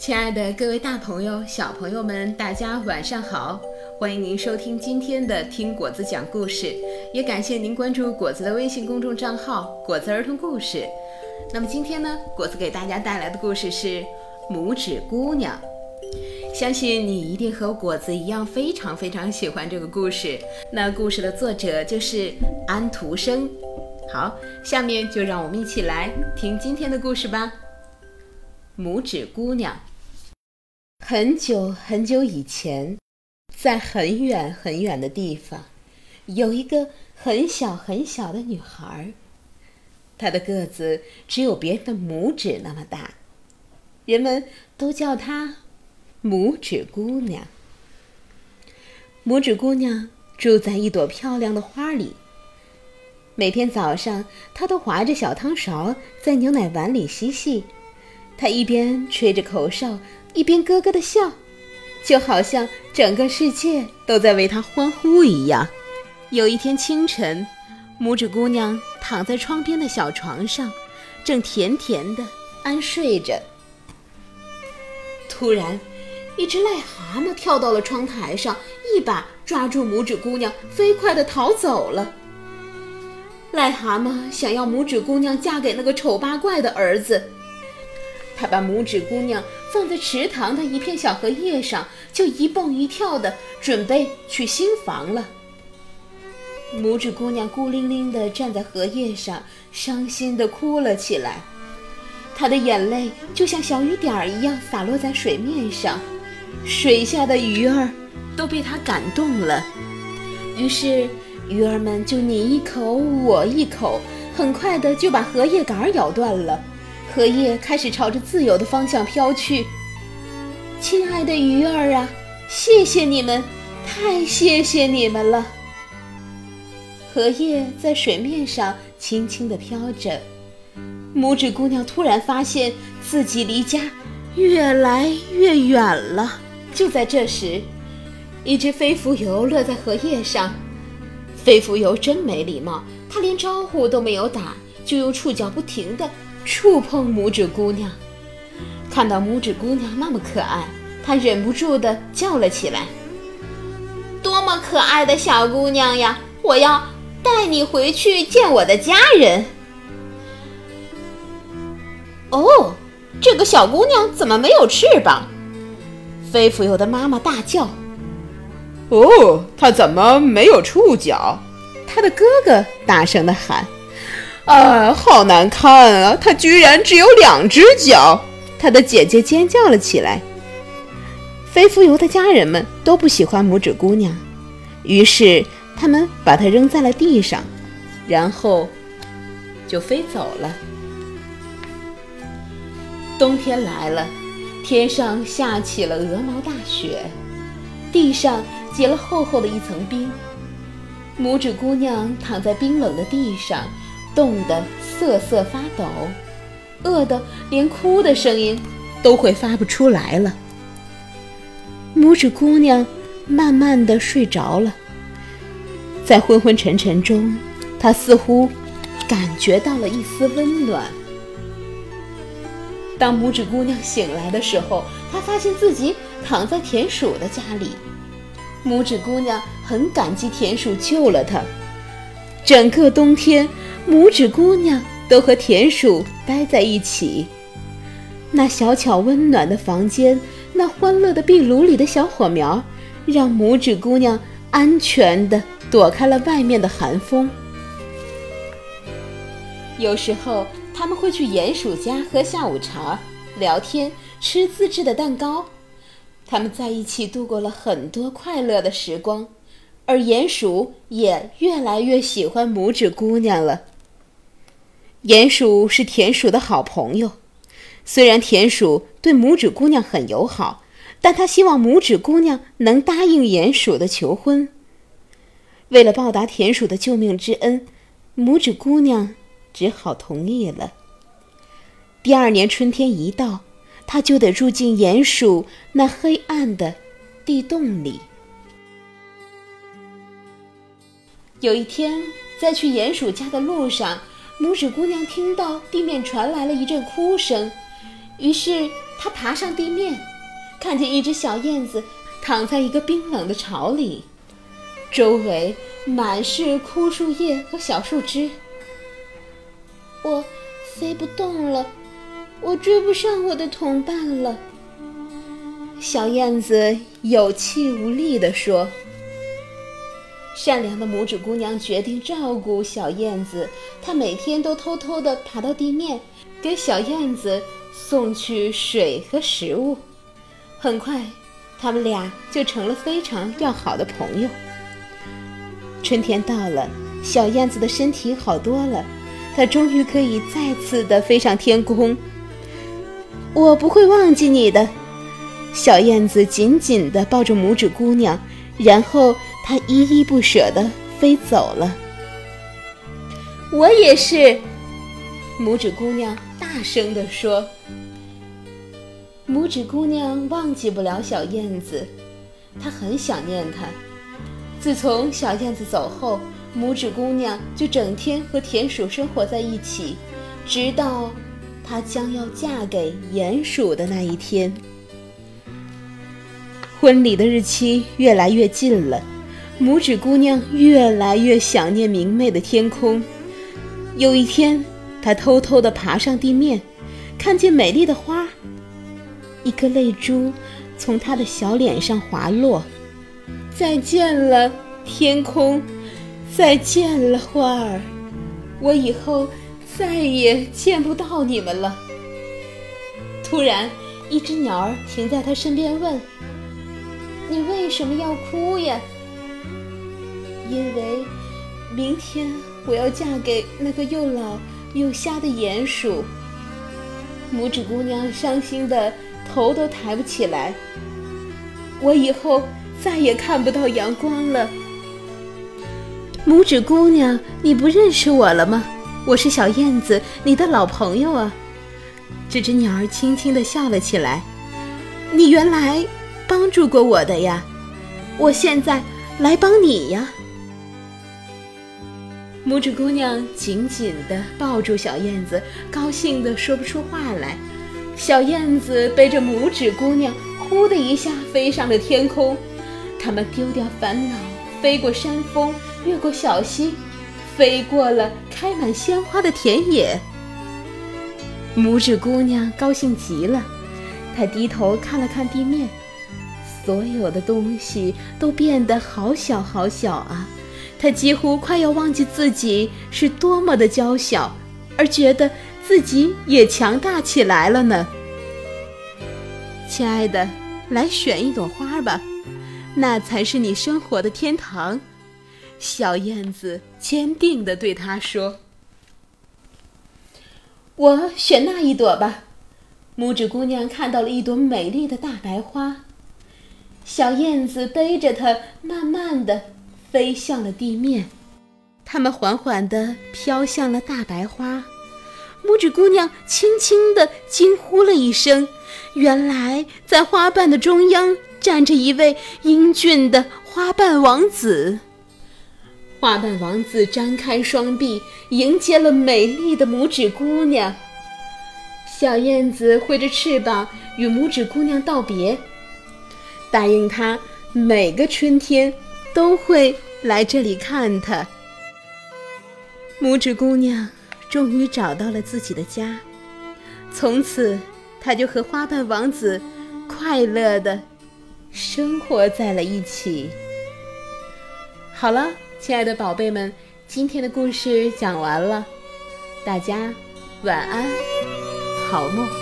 亲爱的各位大朋友、小朋友们，大家晚上好！欢迎您收听今天的《听果子讲故事》，也感谢您关注果子的微信公众账号“果子儿童故事”。那么今天呢，果子给大家带来的故事是《拇指姑娘》。相信你一定和果子一样，非常非常喜欢这个故事。那故事的作者就是安徒生。好，下面就让我们一起来听今天的故事吧。拇指姑娘。很久很久以前，在很远很远的地方，有一个很小很小的女孩。她的个子只有别人的拇指那么大，人们都叫她。拇指姑娘，拇指姑娘住在一朵漂亮的花里。每天早上，她都划着小汤勺在牛奶碗里嬉戏。她一边吹着口哨，一边咯咯的笑，就好像整个世界都在为他欢呼一样。有一天清晨，拇指姑娘躺在窗边的小床上，正甜甜的安睡着。突然，一只癞蛤蟆跳到了窗台上，一把抓住拇指姑娘，飞快的逃走了。癞蛤蟆想要拇指姑娘嫁给那个丑八怪的儿子，他把拇指姑娘放在池塘的一片小荷叶上，就一蹦一跳的准备去新房了。拇指姑娘孤零零地站在荷叶上，伤心地哭了起来，她的眼泪就像小雨点儿一样洒落在水面上。水下的鱼儿都被她感动了，于是鱼儿们就你一口我一口，很快的就把荷叶杆咬断了，荷叶开始朝着自由的方向飘去。亲爱的鱼儿啊，谢谢你们，太谢谢你们了！荷叶在水面上轻轻地飘着，拇指姑娘突然发现自己离家越来越远了。就在这时，一只飞蜉蝣落在荷叶上。飞蜉蝣真没礼貌，它连招呼都没有打，就用触角不停地触碰拇指姑娘。看到拇指姑娘那么可爱，他忍不住地叫了起来：“多么可爱的小姑娘呀！我要带你回去见我的家人。”哦，这个小姑娘怎么没有翅膀？飞蜉蝣的妈妈大叫：“哦，她怎么没有触角？”他的哥哥大声地喊：“啊，好难看啊！它居然只有两只脚！”它的姐姐尖叫了起来。飞蜉蝣的家人们都不喜欢拇指姑娘，于是他们把它扔在了地上，然后就飞走了。冬天来了。天上下起了鹅毛大雪，地上结了厚厚的一层冰。拇指姑娘躺在冰冷的地上，冻得瑟瑟发抖，饿得连哭的声音都会发不出来了。拇指姑娘慢慢的睡着了，在昏昏沉沉中，她似乎感觉到了一丝温暖。当拇指姑娘醒来的时候，她发现自己躺在田鼠的家里。拇指姑娘很感激田鼠救了她。整个冬天，拇指姑娘都和田鼠待在一起。那小巧温暖的房间，那欢乐的壁炉里的小火苗，让拇指姑娘安全地躲开了外面的寒风。有时候。他们会去鼹鼠家喝下午茶、聊天、吃自制的蛋糕。他们在一起度过了很多快乐的时光，而鼹鼠也越来越喜欢拇指姑娘了。鼹鼠是田鼠的好朋友，虽然田鼠对拇指姑娘很友好，但他希望拇指姑娘能答应鼹鼠的求婚。为了报答田鼠的救命之恩，拇指姑娘。只好同意了。第二年春天一到，他就得住进鼹鼠那黑暗的地洞里。有一天，在去鼹鼠家的路上，拇指姑娘听到地面传来了一阵哭声，于是她爬上地面，看见一只小燕子躺在一个冰冷的巢里，周围满是枯树叶和小树枝。我飞不动了，我追不上我的同伴了。小燕子有气无力地说。善良的拇指姑娘决定照顾小燕子，她每天都偷偷地爬到地面，给小燕子送去水和食物。很快，他们俩就成了非常要好的朋友。春天到了，小燕子的身体好多了，它终于可以再次的飞上天空。我不会忘记你的，小燕子紧紧地抱着拇指姑娘，然后。他依依不舍地飞走了。我也是，拇指姑娘大声地说。拇指姑娘忘记不了小燕子，她很想念她。自从小燕子走后，拇指姑娘就整天和田鼠生活在一起，直到她将要嫁给鼹鼠的那一天。婚礼的日期越来越近了。拇指姑娘越来越想念明媚的天空。有一天，她偷偷地爬上地面，看见美丽的花，一颗泪珠从她的小脸上滑落。再见了，天空！再见了，花儿！我以后再也见不到你们了。突然，一只鸟儿停在她身边，问：“你为什么要哭呀？”因为明天我要嫁给那个又老又瞎的鼹鼠。拇指姑娘伤心的头都抬不起来。我以后再也看不到阳光了。拇指姑娘，你不认识我了吗？我是小燕子，你的老朋友啊。这只鸟儿轻轻地笑了起来。你原来帮助过我的呀，我现在来帮你呀。拇指姑娘紧紧地抱住小燕子，高兴得说不出话来。小燕子背着拇指姑娘，呼的一下飞上了天空。他们丢掉烦恼，飞过山峰，越过小溪，飞过了开满鲜花的田野。拇指姑娘高兴极了，她低头看了看地面，所有的东西都变得好小好小啊。他几乎快要忘记自己是多么的娇小，而觉得自己也强大起来了呢。亲爱的，来选一朵花吧，那才是你生活的天堂。小燕子坚定地对他说：“我选那一朵吧。”拇指姑娘看到了一朵美丽的大白花，小燕子背着它，慢慢的。飞向了地面，它们缓缓地飘向了大白花。拇指姑娘轻轻地惊呼了一声：“原来在花瓣的中央站着一位英俊的花瓣王子。”花瓣王子张开双臂，迎接了美丽的拇指姑娘。小燕子挥着翅膀与拇指姑娘道别，答应她每个春天。都会来这里看他。拇指姑娘终于找到了自己的家，从此，她就和花瓣王子快乐的生活在了一起。好了，亲爱的宝贝们，今天的故事讲完了，大家晚安，好梦。